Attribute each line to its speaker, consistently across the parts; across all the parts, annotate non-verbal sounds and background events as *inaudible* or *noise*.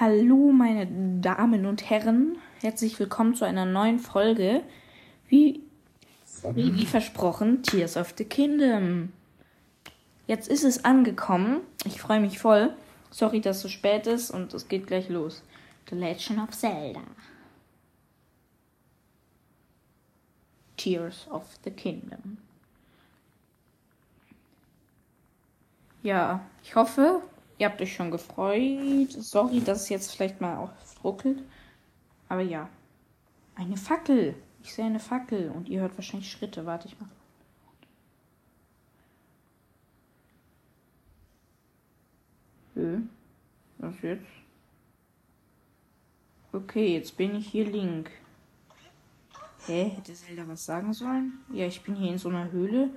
Speaker 1: Hallo, meine Damen und Herren. Herzlich willkommen zu einer neuen Folge. Wie, wie, wie versprochen, Tears of the Kingdom. Jetzt ist es angekommen. Ich freue mich voll. Sorry, dass es so spät ist und es geht gleich los. The Legend of Zelda. Tears of the Kingdom. Ja, ich hoffe, ihr habt euch schon gefreut. Sorry, dass es jetzt vielleicht mal auch ruckelt. Aber ja. Eine Fackel. Ich sehe eine Fackel und ihr hört wahrscheinlich Schritte. Warte ich mal. Hö? Was jetzt? Okay, jetzt bin ich hier link. Hä? Hätte Zelda was sagen sollen? Ja, ich bin hier in so einer Höhle.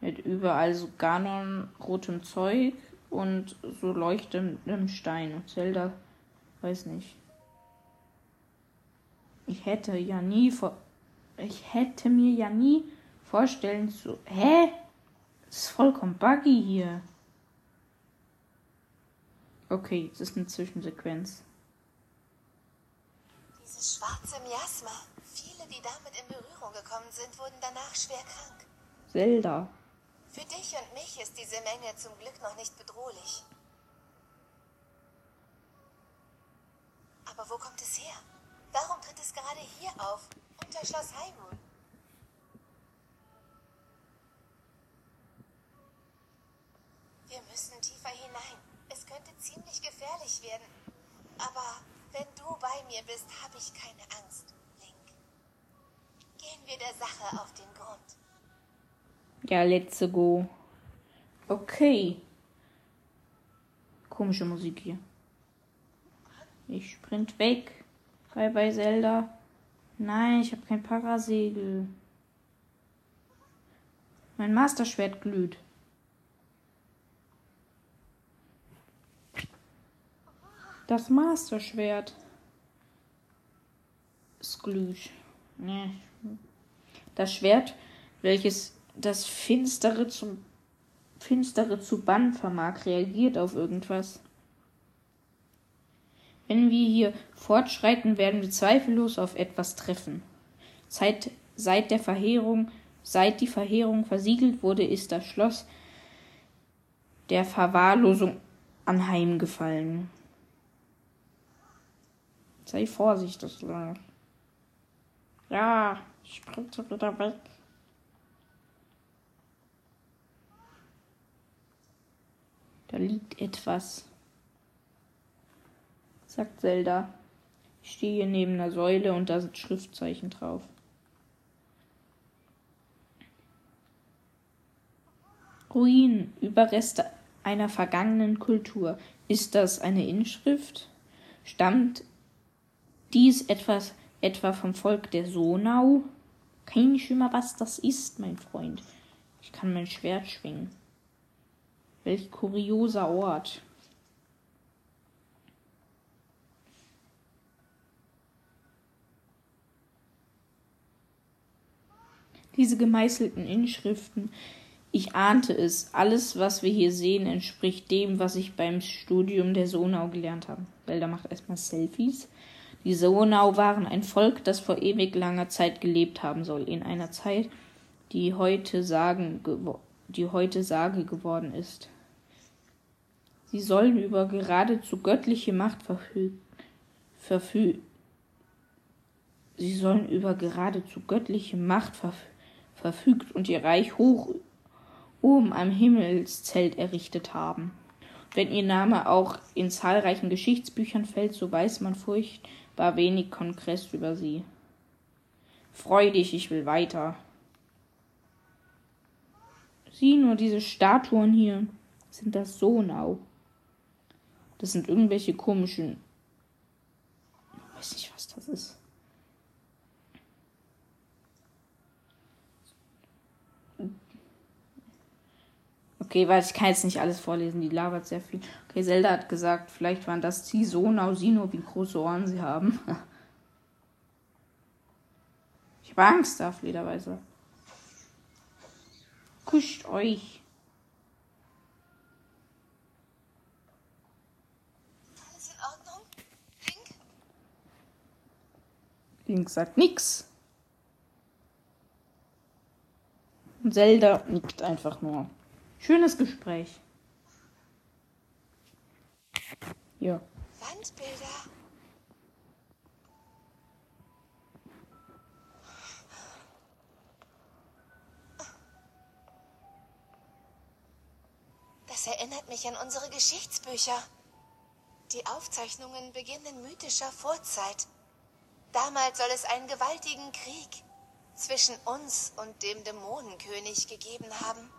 Speaker 1: Mit überall so Ganon rotem Zeug und so leuchtendem Stein. Und Zelda, weiß nicht. Ich hätte ja nie vor. Ich hätte mir ja nie vorstellen zu. Hä? Das ist vollkommen buggy hier. Okay, das ist eine Zwischensequenz.
Speaker 2: Dieses schwarze Miasma. Viele, die damit in Berührung gekommen sind, wurden danach schwer krank.
Speaker 1: Zelda.
Speaker 2: Für dich und mich ist diese Menge zum Glück noch nicht bedrohlich. Aber wo kommt es her? Warum tritt es gerade hier auf? Unter Schloss Hyrule? Wir müssen tiefer hinein. Es könnte ziemlich gefährlich werden. Aber wenn du bei mir bist, habe ich keine Angst, Link. Gehen wir der Sache auf den Grund.
Speaker 1: Ja, let's go. Okay. Komische Musik hier. Ich sprint weg. Bye bye Zelda. Nein, ich habe kein Parasegel. Mein Masterschwert glüht. Das Masterschwert. Es glüht. Nee. Das Schwert, welches das Finstere zum Finstere zu bannen vermag, reagiert auf irgendwas. Wenn wir hier fortschreiten, werden wir zweifellos auf etwas treffen. Seit, seit der Verheerung, seit die Verheerung versiegelt wurde, ist das Schloss der Verwahrlosung anheimgefallen. Sei vorsichtig. Ja, ich springe wieder weg. Da liegt etwas, sagt Zelda. Ich stehe hier neben einer Säule und da sind Schriftzeichen drauf. Ruinen, Überreste einer vergangenen Kultur. Ist das eine Inschrift? Stammt dies etwas etwa vom Volk der Sonau? Kein Schimmer, was das ist, mein Freund. Ich kann mein Schwert schwingen. Welch kurioser Ort. Diese gemeißelten Inschriften, ich ahnte es, alles, was wir hier sehen, entspricht dem, was ich beim Studium der Sonau gelernt habe. Zelda macht erstmal Selfies. Die Sonau waren ein Volk, das vor ewig langer Zeit gelebt haben soll, in einer Zeit, die heute Sagen, die heute Sage geworden ist. Sie sollen über geradezu göttliche Macht verfügen. Verfü Sie sollen über geradezu göttliche Macht verfügen verfügt und ihr Reich hoch oben am Himmelszelt errichtet haben. Wenn ihr Name auch in zahlreichen Geschichtsbüchern fällt, so weiß man furchtbar wenig Kongress über sie. Freu dich, ich will weiter. Sieh nur diese Statuen hier. Sind das Sonau? Das sind irgendwelche komischen. Ich weiß nicht, was das ist. Okay, weil ich kann jetzt nicht alles vorlesen, die labert sehr viel. Okay, Zelda hat gesagt, vielleicht waren das die Sonau, Sino, wie große Ohren sie haben. *laughs* ich habe Angst da, Flederweise. Kuscht euch.
Speaker 2: Alles in Ordnung?
Speaker 1: Link sagt nix. Und Zelda nickt einfach nur. Schönes Gespräch. Ja.
Speaker 2: Wandbilder. Das erinnert mich an unsere Geschichtsbücher. Die Aufzeichnungen beginnen in mythischer Vorzeit. Damals soll es einen gewaltigen Krieg zwischen uns und dem Dämonenkönig gegeben haben.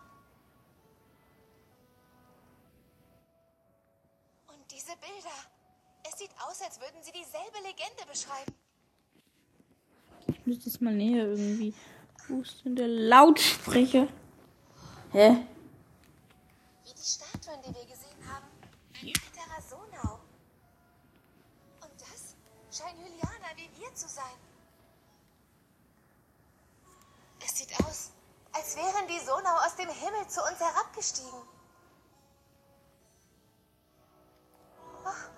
Speaker 2: Und diese Bilder. Es sieht aus, als würden sie dieselbe Legende beschreiben.
Speaker 1: Ich müsste es mal näher irgendwie. Wo ist denn der Lautsprecher? Hä?
Speaker 2: Wie die Statuen, die wir gesehen haben. Ein weiterer Sonau. Und das scheinen Hylianer wie wir zu sein. Es sieht aus, als wären die Sonau aus dem Himmel zu uns herabgestiegen. Ach.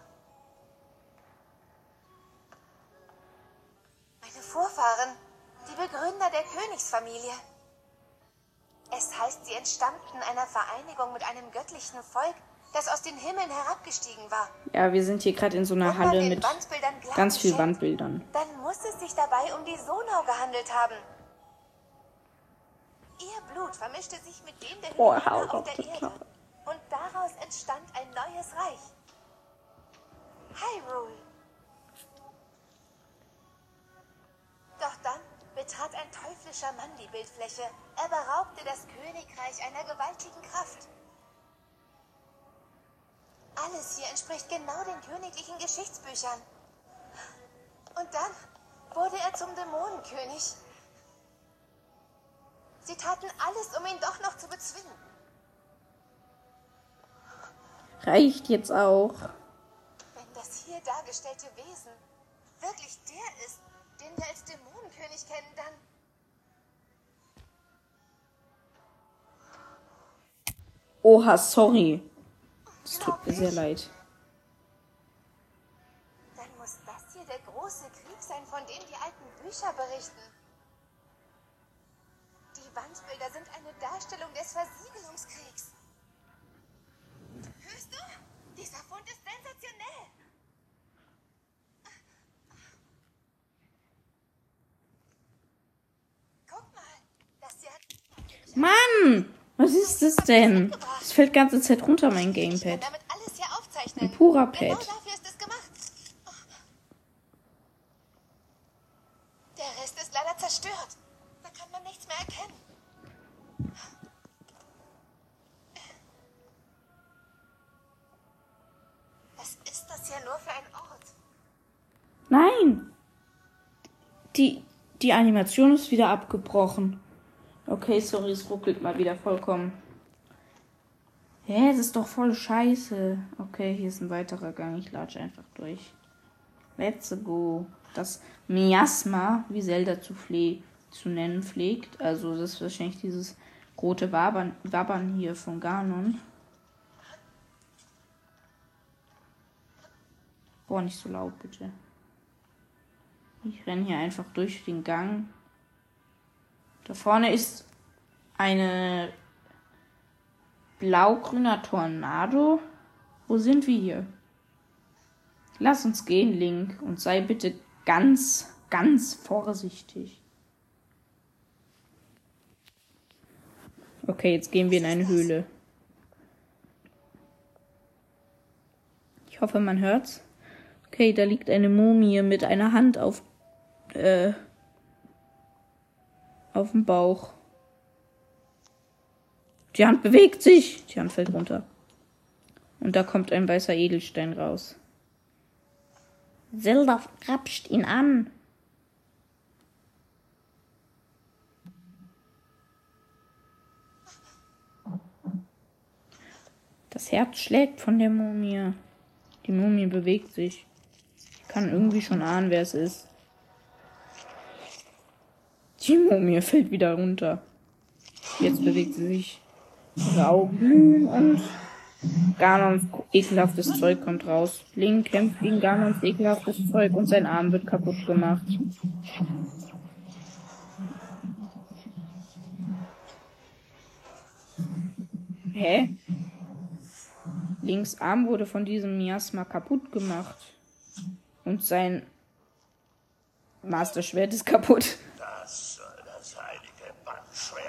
Speaker 2: Meine Vorfahren, die Begründer der Königsfamilie. Es heißt, sie entstammten einer Vereinigung mit einem göttlichen Volk, das aus den Himmeln herabgestiegen war.
Speaker 1: Ja, wir sind hier gerade in so einer Halle mit ganz viel
Speaker 2: schenkt,
Speaker 1: Wandbildern.
Speaker 2: Dann muss es sich dabei um die Sonau gehandelt haben. Ihr Blut vermischte sich mit dem der
Speaker 1: Oh,
Speaker 2: auf der Erde.
Speaker 1: Klappe.
Speaker 2: Und daraus entstand ein neues Reich. Hyrule. Doch dann betrat ein teuflischer Mann die Bildfläche. Er beraubte das Königreich einer gewaltigen Kraft. Alles hier entspricht genau den königlichen Geschichtsbüchern. Und dann wurde er zum Dämonenkönig. Sie taten alles, um ihn doch noch zu bezwingen.
Speaker 1: Reicht jetzt auch.
Speaker 2: Wenn das hier dargestellte Wesen wirklich der ist, den wir als Dämonenkönig kennen, dann...
Speaker 1: Oha, sorry. Es tut mir sehr leid.
Speaker 2: Dann muss das hier der große Krieg sein, von dem die alten Bücher berichten. Die Wandbilder sind eine Darstellung des Versiegelungskriegs. Hörst du? Dieser Fund ist sensationell. Guck mal, das hier hat
Speaker 1: Mann! Was ist das denn? Es fällt ganze Zeit runter, mein Gamepad. Ein purer
Speaker 2: Genau
Speaker 1: Pad.
Speaker 2: Der Rest ist leider zerstört. Da kann man nichts mehr erkennen. Was ist das hier nur für ein Ort?
Speaker 1: Nein! Die, die Animation ist wieder abgebrochen. Okay, sorry, es ruckelt mal wieder vollkommen. Hä, das ist doch voll scheiße. Okay, hier ist ein weiterer Gang. Ich latsche einfach durch. Let's go. Das Miasma, wie Zelda zu, zu nennen pflegt. Also, das ist wahrscheinlich dieses rote Wabern, Wabbern hier von Ganon. Boah, nicht so laut, bitte. Ich renne hier einfach durch den Gang. Da vorne ist eine blau-grüner Tornado. Wo sind wir hier? Lass uns gehen, Link, und sei bitte ganz, ganz vorsichtig. Okay, jetzt gehen wir in eine Höhle. Ich hoffe, man hört's. Okay, da liegt eine Mumie mit einer Hand auf äh, auf dem Bauch. Die Hand bewegt sich. Die Hand fällt runter. Und da kommt ein weißer Edelstein raus. Zelda grapscht ihn an. Das Herz schlägt von der Mumie. Die Mumie bewegt sich. Ich kann irgendwie schon ahnen, wer es ist. Die Mumie fällt wieder runter. Jetzt bewegt sie sich. Ihre glühen und Ganons ekelhaftes Zeug kommt raus. Link kämpft gegen Ganons ekelhaftes Zeug und sein Arm wird kaputt gemacht. Hä? Links Arm wurde von diesem Miasma kaputt gemacht. Und sein Master Schwert ist kaputt.
Speaker 3: Das soll das heilige Bandschwert sein.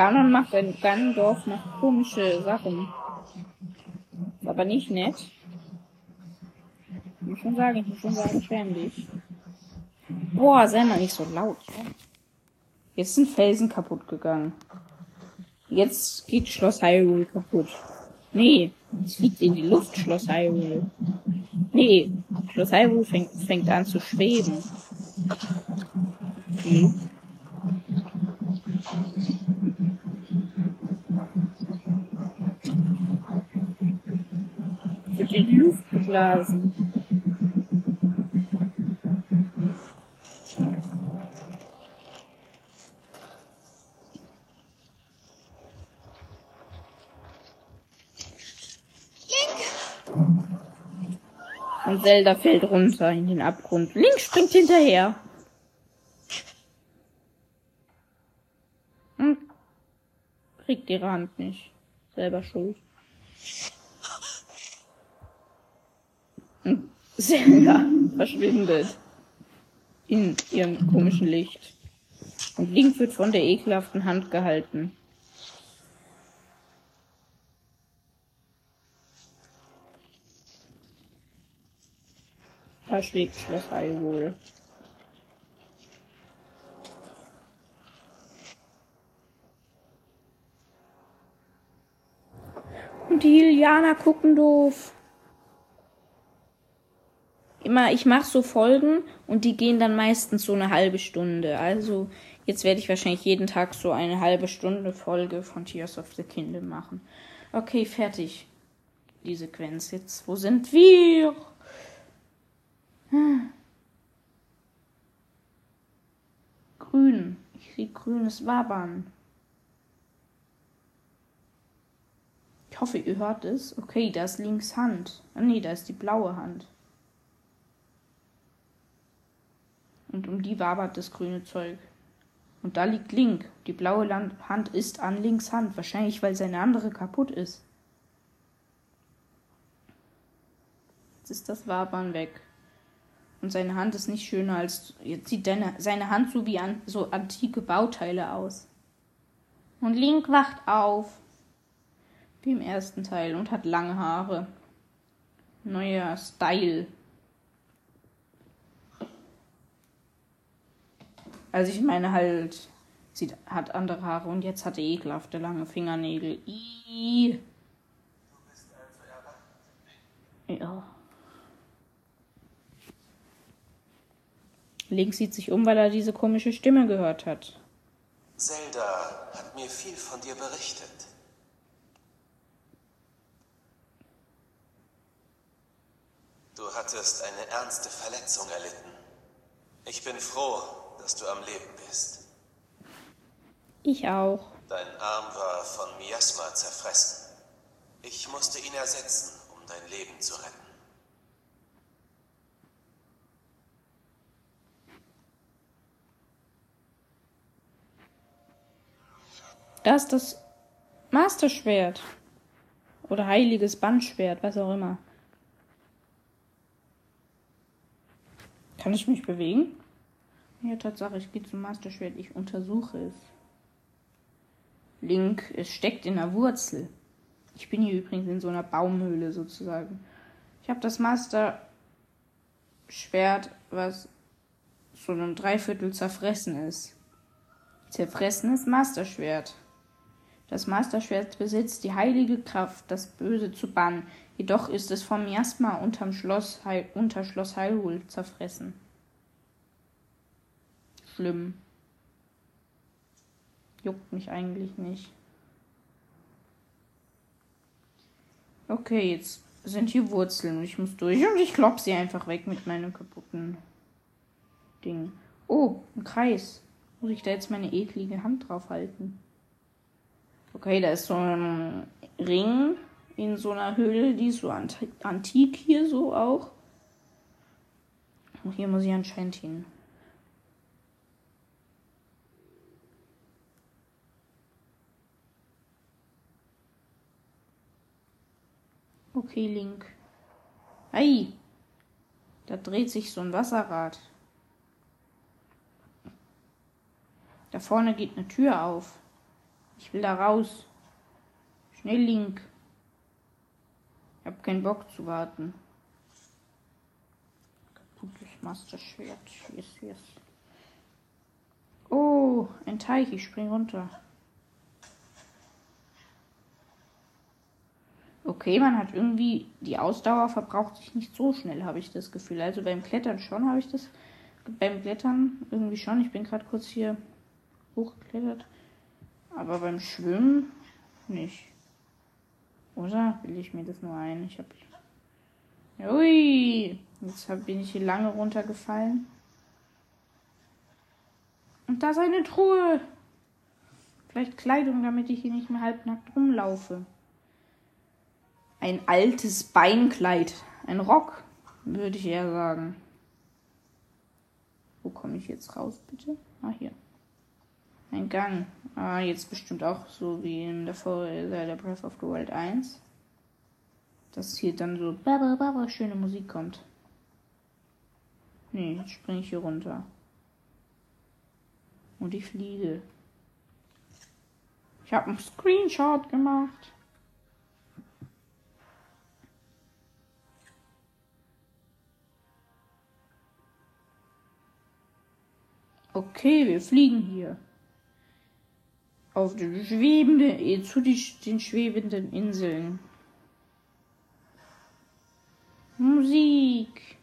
Speaker 1: Ganon macht in Ganondorf noch komische Sachen. Ist aber nicht nett. Ich muss schon sagen, ich muss schon sagen, schäm dich. Boah, sei mal nicht so laut. Jetzt sind Felsen kaputt gegangen. Jetzt geht Schloss Hyrule kaputt. Nee, es fliegt in die Luft, Schloss Hyrule. Nee, Schloss Hyrule fängt, fängt an zu schweben. Hm. Wird in die Luft geblasen. Und Zelda fällt runter in den Abgrund. Link springt hinterher. Hm. Kriegt ihre Hand nicht. Selber schuld. Und Zelda *laughs* verschwindet in ihrem komischen Licht. Und Link wird von der ekelhaften Hand gehalten. Da schlägt Schloss Hyrule. Und die Lilianer gucken doof. Immer, ich mache so Folgen und die gehen dann meistens so eine halbe Stunde. Also jetzt werde ich wahrscheinlich jeden Tag so eine halbe Stunde Folge von Tears of the Kingdom machen. Okay, fertig. Die Sequenz jetzt. Wo sind wir? Hm. Grün. Ich sehe grünes Wabern. Ich hoffe, ihr hört es. Okay, da ist links Hand. Ah, nee, da ist die blaue Hand. Und um die wabert das grüne Zeug. Und da liegt Link. Die blaue Hand ist an Links Hand. Wahrscheinlich, weil seine andere kaputt ist. Jetzt ist das Wabern weg. Und seine Hand ist nicht schöner als. Jetzt sieht deine, seine Hand so wie an, so antike Bauteile aus. Und Link wacht auf. Wie im ersten Teil und hat lange Haare. Neuer Style. Also ich meine halt, sie hat andere Haare und jetzt hat er ekelhafte lange Fingernägel. Ih. Ja. Link sieht sich um, weil er diese komische Stimme gehört hat.
Speaker 4: Zelda hat mir viel von dir berichtet. Du hattest eine ernste Verletzung erlitten. Ich bin froh, dass du am Leben bist.
Speaker 1: Ich auch.
Speaker 4: Dein Arm war von Miasma zerfressen. Ich musste ihn ersetzen, um dein Leben zu retten.
Speaker 1: Da ist das Masterschwert. Oder heiliges Bandschwert, was auch immer. Kann ich mich bewegen? Ja, Tatsache, ich gehe zum Masterschwert. Ich untersuche es. Link, es steckt in der Wurzel. Ich bin hier übrigens in so einer Baumhöhle sozusagen. Ich habe das Masterschwert, was so einem Dreiviertel zerfressen ist. Zerfressenes Masterschwert. Das Masterschwert besitzt die heilige Kraft, das Böse zu bannen. Jedoch ist es vom Miasma unter Schloss Hyrule zerfressen. Schlimm. Juckt mich eigentlich nicht. Okay, jetzt sind hier Wurzeln und ich muss durch und ich klopp sie einfach weg mit meinem kaputten Ding. Oh, ein Kreis. Muss ich da jetzt meine eklige Hand drauf halten? Okay, da ist so ein Ring in so einer Höhle, die ist so antik hier so auch. Und hier muss ich anscheinend hin. Okay, Link. Ei! Da dreht sich so ein Wasserrad. Da vorne geht eine Tür auf. Ich will da raus. Schnell, Link. Ich hab keinen Bock zu warten. Kaputtes Master-Schwert. Yes, yes. Oh, ein Teich. Ich spring runter. Okay, man hat irgendwie die Ausdauer verbraucht sich nicht so schnell, habe ich das Gefühl. Also beim Klettern schon habe ich das. Beim Klettern irgendwie schon. Ich bin gerade kurz hier hochgeklettert. Aber beim Schwimmen nicht. Oder will ich mir das nur ein? Ich habe. Ui! Jetzt hab, bin ich hier lange runtergefallen. Und da ist eine Truhe. Vielleicht Kleidung, damit ich hier nicht mehr halbnackt rumlaufe. Ein altes Beinkleid. Ein Rock, würde ich eher sagen. Wo komme ich jetzt raus, bitte? Ah, hier. Ein Gang. Ah, jetzt bestimmt auch so wie in der Vorher der Breath of the Wild 1. Dass hier dann so baba, baba, schöne Musik kommt. Nee, jetzt springe ich hier runter. Und ich fliege. Ich habe einen Screenshot gemacht. Okay, wir fliegen hier auf den schwebenden, eh, zu den schwebenden Inseln. Musik.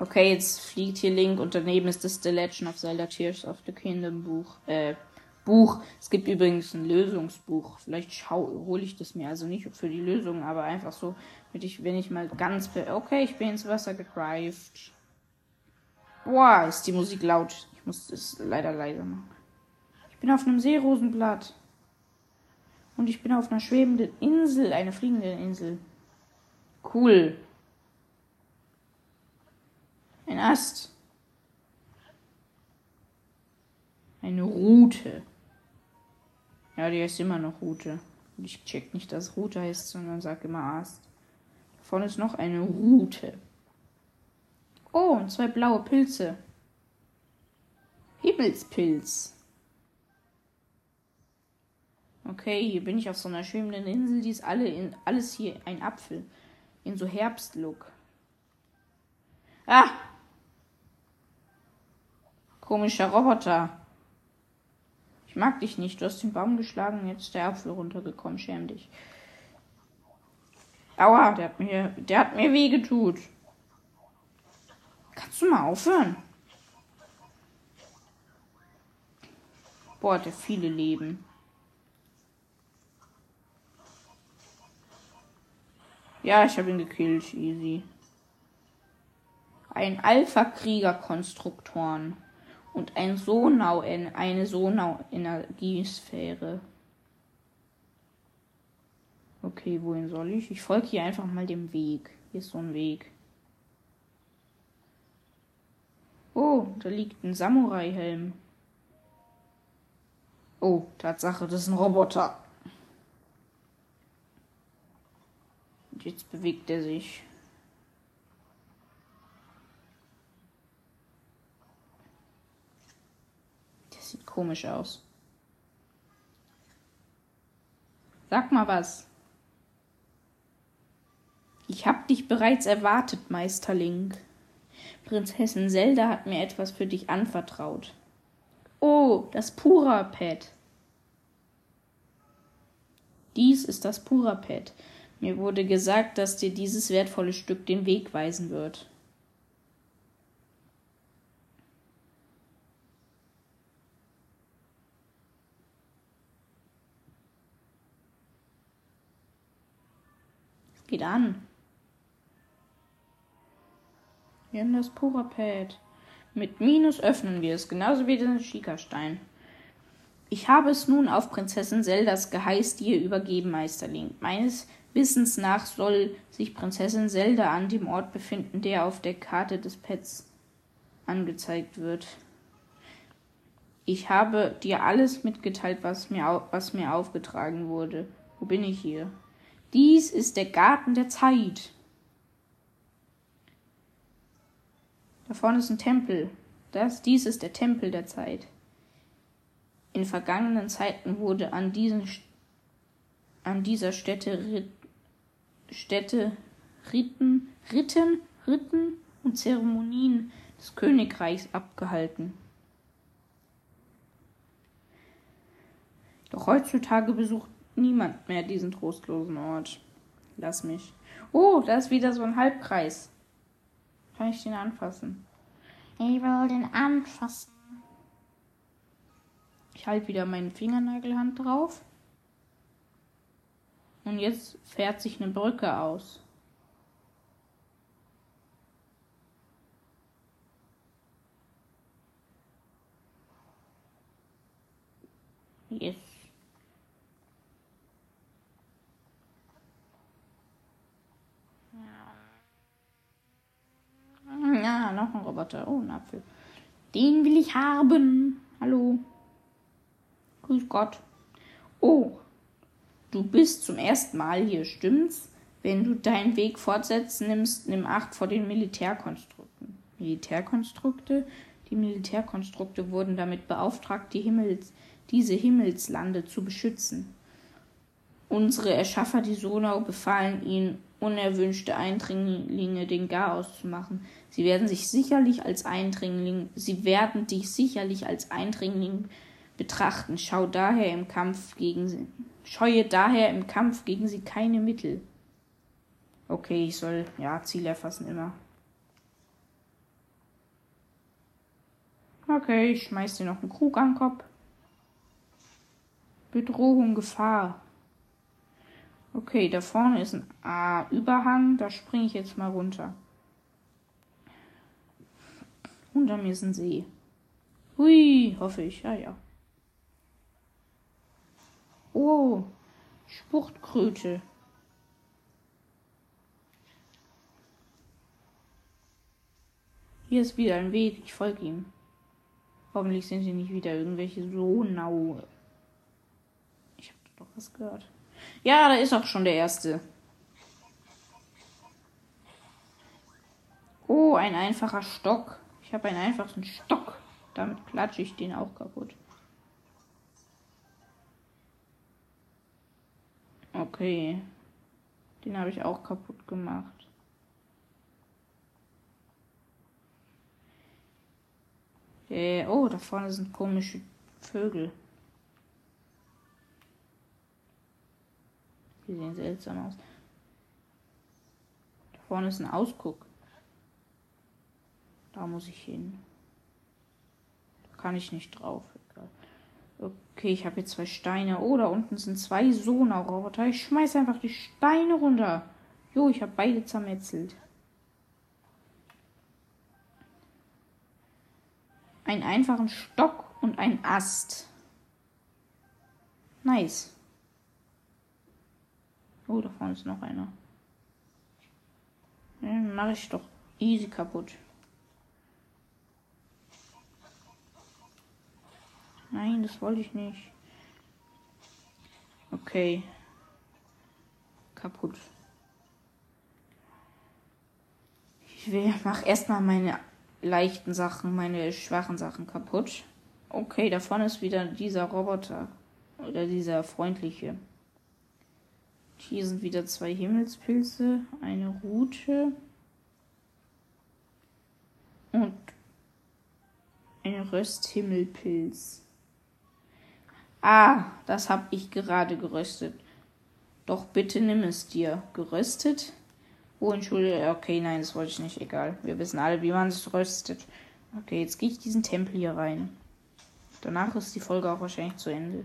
Speaker 1: Okay, jetzt fliegt hier Link und daneben ist das The Legend of Zelda Tears of the Kingdom Buch. Äh, Buch. Es gibt übrigens ein Lösungsbuch. Vielleicht hole ich das mir. Also nicht für die Lösung, aber einfach so, wenn ich, wenn ich mal ganz. Okay, ich bin ins Wasser gegreift. Boah, ist die Musik laut. Ich muss es leider leiser machen. Ich bin auf einem Seerosenblatt. Und ich bin auf einer schwebenden Insel, eine fliegende Insel. Cool. Ein Ast. Eine Route. Ja, die heißt immer noch Route. Und ich check nicht, dass Route heißt, sondern sag immer Ast. Vorne ist noch eine Route. Oh, und zwei blaue Pilze. Himmelspilz. Okay, hier bin ich auf so einer schwimmenden Insel. Die ist alle in, alles hier ein Apfel. In so Herbstlook. Ah! Komischer Roboter. Ich mag dich nicht. Du hast den Baum geschlagen, jetzt ist der Apfel runtergekommen. Schäm dich. Aua, der hat mir, der hat mir weh getut. Kannst du mal aufhören? Boah, hat der viele Leben. Ja, ich habe ihn gekillt. Easy. Ein Alpha-Krieger-Konstruktoren und ein Sonau in eine Sonau-Energiesphäre. Okay, wohin soll ich? Ich folge hier einfach mal dem Weg. Hier ist so ein Weg. Oh, da liegt ein Samurai-Helm. Oh, Tatsache, das ist ein Roboter. Und jetzt bewegt er sich. Komisch aus. Sag mal was. Ich hab dich bereits erwartet, Meister Link. Prinzessin Zelda hat mir etwas für dich anvertraut. Oh, das Pura-Pad. Dies ist das Pura-Pad. Mir wurde gesagt, dass dir dieses wertvolle Stück den Weg weisen wird. Geht an. Wir haben das Pura-Pad. Mit Minus öffnen wir es, genauso wie den Schikastein. Ich habe es nun auf Prinzessin Zeldas Geheiß dir übergeben, Meisterling. Meines Wissens nach soll sich Prinzessin Zelda an dem Ort befinden, der auf der Karte des Pets angezeigt wird. Ich habe dir alles mitgeteilt, was mir, was mir aufgetragen wurde. Wo bin ich hier? Dies ist der Garten der Zeit. Da vorne ist ein Tempel. Das, dies ist der Tempel der Zeit. In vergangenen Zeiten wurde an, diesen, an dieser Stätte, Stätte Riten, Ritten, Ritten und Zeremonien des Königreichs abgehalten. Doch heutzutage besucht niemand mehr diesen trostlosen Ort. Lass mich. Oh, da ist wieder so ein Halbkreis. Kann ich den anfassen?
Speaker 5: Ich will den anfassen.
Speaker 1: Ich halte wieder meine Fingernagelhand drauf. Und jetzt fährt sich eine Brücke aus. Yes. *laughs* Ja, noch ein Roboter. Oh, ein Apfel. Den will ich haben. Hallo. Grüß Gott. Oh, du bist zum ersten Mal hier, stimmt's? Wenn du deinen Weg fortsetzt, nimmst, nimm Acht vor den Militärkonstrukten. Militärkonstrukte? Die Militärkonstrukte wurden damit beauftragt, die Himmels, diese Himmelslande zu beschützen. Unsere Erschaffer, die Sonau, befahlen ihnen, unerwünschte Eindringlinge den Garaus zu machen. Sie werden sich sicherlich als Eindringling, sie werden dich sicherlich als Eindringling betrachten. Schau daher im Kampf gegen sie, scheue daher im Kampf gegen sie keine Mittel. Okay, ich soll ja Ziel erfassen immer. Okay, ich schmeiß dir noch einen Krug an den Kopf. Bedrohung, Gefahr. Okay, da vorne ist ein A Überhang, da springe ich jetzt mal runter. Unter mir ist ein See. Hui, hoffe ich. Ja, ja. Oh, Spuchtkröte. Hier ist wieder ein Weg, ich folge ihm. Hoffentlich sind hier nicht wieder irgendwelche Sonau. Ich habe doch was gehört. Ja, da ist auch schon der erste. Oh, ein einfacher Stock. Ich habe einen einfachen Stock. Damit klatsche ich den auch kaputt. Okay. Den habe ich auch kaputt gemacht. Äh, oh, da vorne sind komische Vögel. Die sehen seltsam aus. Da vorne ist ein Ausguck. Da muss ich hin. Da kann ich nicht drauf. Okay, ich habe jetzt zwei Steine. Oh, da unten sind zwei Sona-Roboter. Ich schmeiß einfach die Steine runter. Jo, ich habe beide zermetzelt. Einen einfachen Stock und ein Ast. Nice. Oh, da vorne ist noch einer. Den mache ich doch easy kaputt. Nein, das wollte ich nicht. Okay. Kaputt. Ich will, mach erstmal meine leichten Sachen, meine schwachen Sachen kaputt. Okay, da vorne ist wieder dieser Roboter. Oder dieser freundliche. Hier sind wieder zwei Himmelspilze, eine Rute und ein Rösthimmelpilz. Ah, das habe ich gerade geröstet. Doch bitte nimm es dir. Geröstet? Oh, entschuldige. Okay, nein, das wollte ich nicht. Egal. Wir wissen alle, wie man es röstet. Okay, jetzt gehe ich diesen Tempel hier rein. Danach ist die Folge auch wahrscheinlich zu Ende.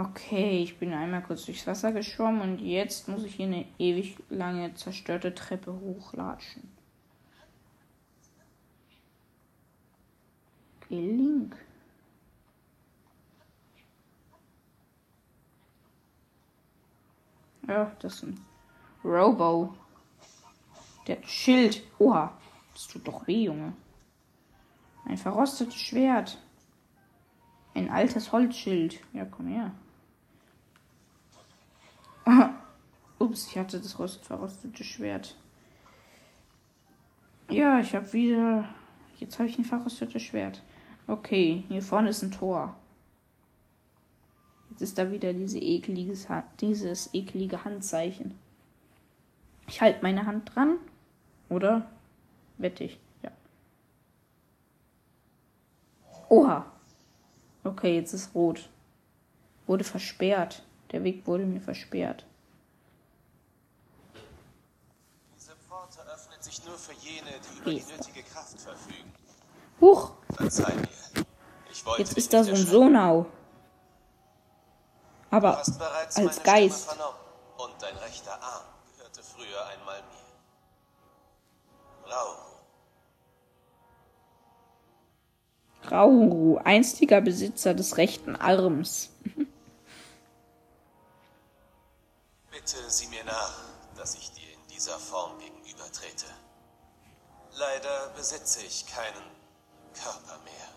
Speaker 1: Okay, ich bin einmal kurz durchs Wasser geschwommen und jetzt muss ich hier eine ewig lange zerstörte Treppe hochlatschen. Okay, Link. Ja, das ist ein Robo. Der Schild. Oha, das tut doch weh, Junge. Ein verrostetes Schwert. Ein altes Holzschild. Ja, komm her. *laughs* Ups, ich hatte das verrostete Schwert. Ja, ich habe wieder. Jetzt habe ich ein verrostetes Schwert. Okay, hier vorne ist ein Tor. Jetzt ist da wieder diese ekliges, dieses eklige Handzeichen. Ich halte meine Hand dran. Oder? Wette ich. Ja. Oha. Okay, jetzt ist rot. Wurde versperrt. Der Weg wurde mir versperrt.
Speaker 4: Diese Pforte öffnet sich nur für jene, die über die nötige Kraft verfügen.
Speaker 1: Huch,
Speaker 4: Verzeih mir. Ich wollte
Speaker 1: jetzt ist da so ein. Sonau.
Speaker 4: Du
Speaker 1: Aber
Speaker 4: hast bereits
Speaker 1: als Geist.
Speaker 4: Und dein rechter Arm gehörte früher einmal mir. Rau.
Speaker 1: Rauru, einstiger Besitzer des rechten Arms. *laughs*
Speaker 4: Bitte sieh mir nach, dass ich dir in dieser Form gegenübertrete. Leider besitze ich keinen Körper mehr.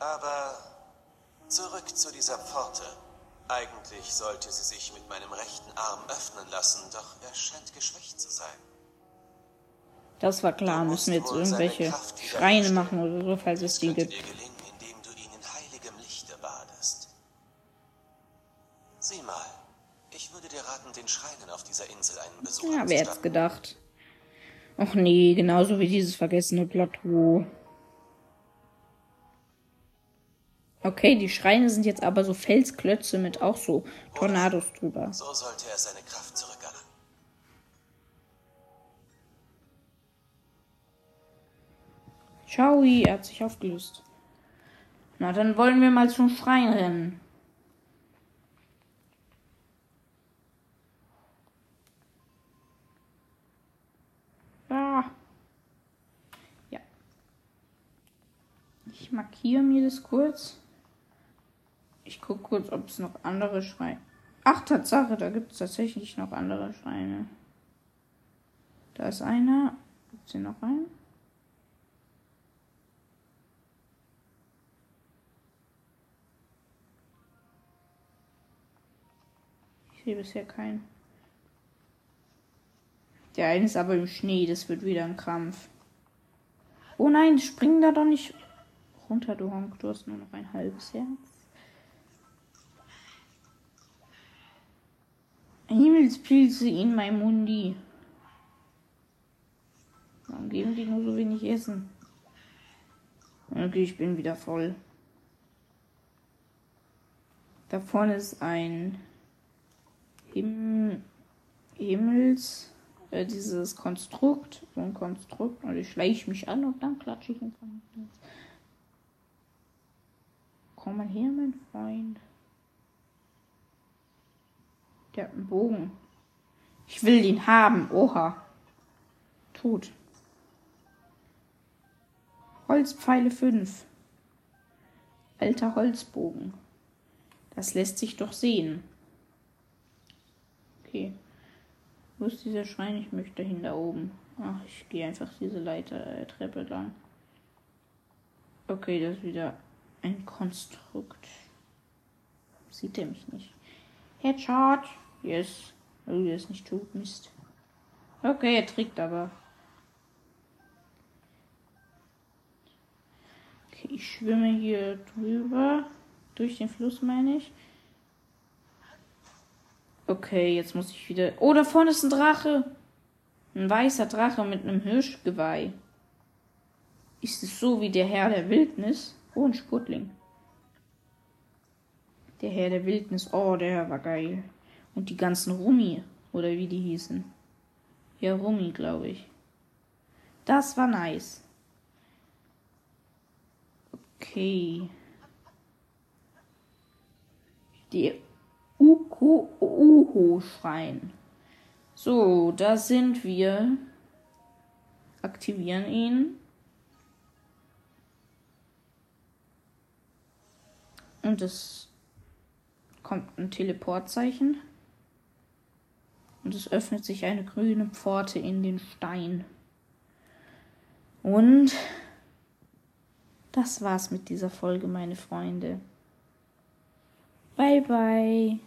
Speaker 4: Aber zurück zu dieser Pforte. Eigentlich sollte sie sich mit meinem rechten Arm öffnen lassen, doch er scheint geschwächt zu sein.
Speaker 1: Das war klar, müssen wir jetzt irgendwelche Schreine machen oder so, falls es die gibt. Wer hätte
Speaker 4: abzustatten.
Speaker 1: gedacht? Och nee, genauso wie dieses vergessene Plateau. Okay, die Schreine sind jetzt aber so Felsklötze mit auch so Tornados drüber.
Speaker 4: So sollte er seine Kraft zurückerlangen.
Speaker 1: Ciao, er hat sich aufgelöst. Na, dann wollen wir mal zum Schrein rennen. Ja. Ja. Ich markiere mir das kurz. Ich gucke kurz, ob es noch andere Schreine. Ach, Tatsache, da gibt es tatsächlich noch andere Schreine. Da ist einer. Gibt's hier noch einen? Ich sehe bisher keinen. Der eine ist aber im Schnee, das wird wieder ein Krampf. Oh nein, spring da doch nicht runter, du Honk. Du hast nur noch ein halbes Herz. Himmelspilze in meinem Mundi. Warum geben die nur so wenig Essen? Okay, ich bin wieder voll. Da vorne ist ein Him Himmels, äh, dieses Konstrukt, so ein Konstrukt, und ich schleiche mich an und dann klatsche ich hinten. Komm mal her, mein Freund. Der hat einen Bogen. Ich will den haben. Oha. Tot. Holzpfeile 5. Alter Holzbogen. Das lässt sich doch sehen. Okay. Wo ist dieser Schrein? Ich möchte hin da oben. Ach, ich gehe einfach diese Leiter, äh, Treppe lang. Okay, das ist wieder ein Konstrukt. Sieht er mich nicht? Headshot. Yes. Oh, der ist nicht tot. Mist. Okay, er trägt aber. Okay, ich schwimme hier drüber. Durch den Fluss, meine ich. Okay, jetzt muss ich wieder. Oh, da vorne ist ein Drache. Ein weißer Drache mit einem Hirschgeweih. Ist es so wie der Herr der Wildnis? Oh, ein Sputling. Der Herr der Wildnis. Oh, der war geil. Und die ganzen Rummi. Oder wie die hießen. Ja, Rummi, glaube ich. Das war nice. Okay. Die Uko-Uho-Schrein. So, da sind wir. Aktivieren ihn. Und es kommt ein Teleportzeichen. Und es öffnet sich eine grüne Pforte in den Stein. Und das war's mit dieser Folge, meine Freunde. Bye bye.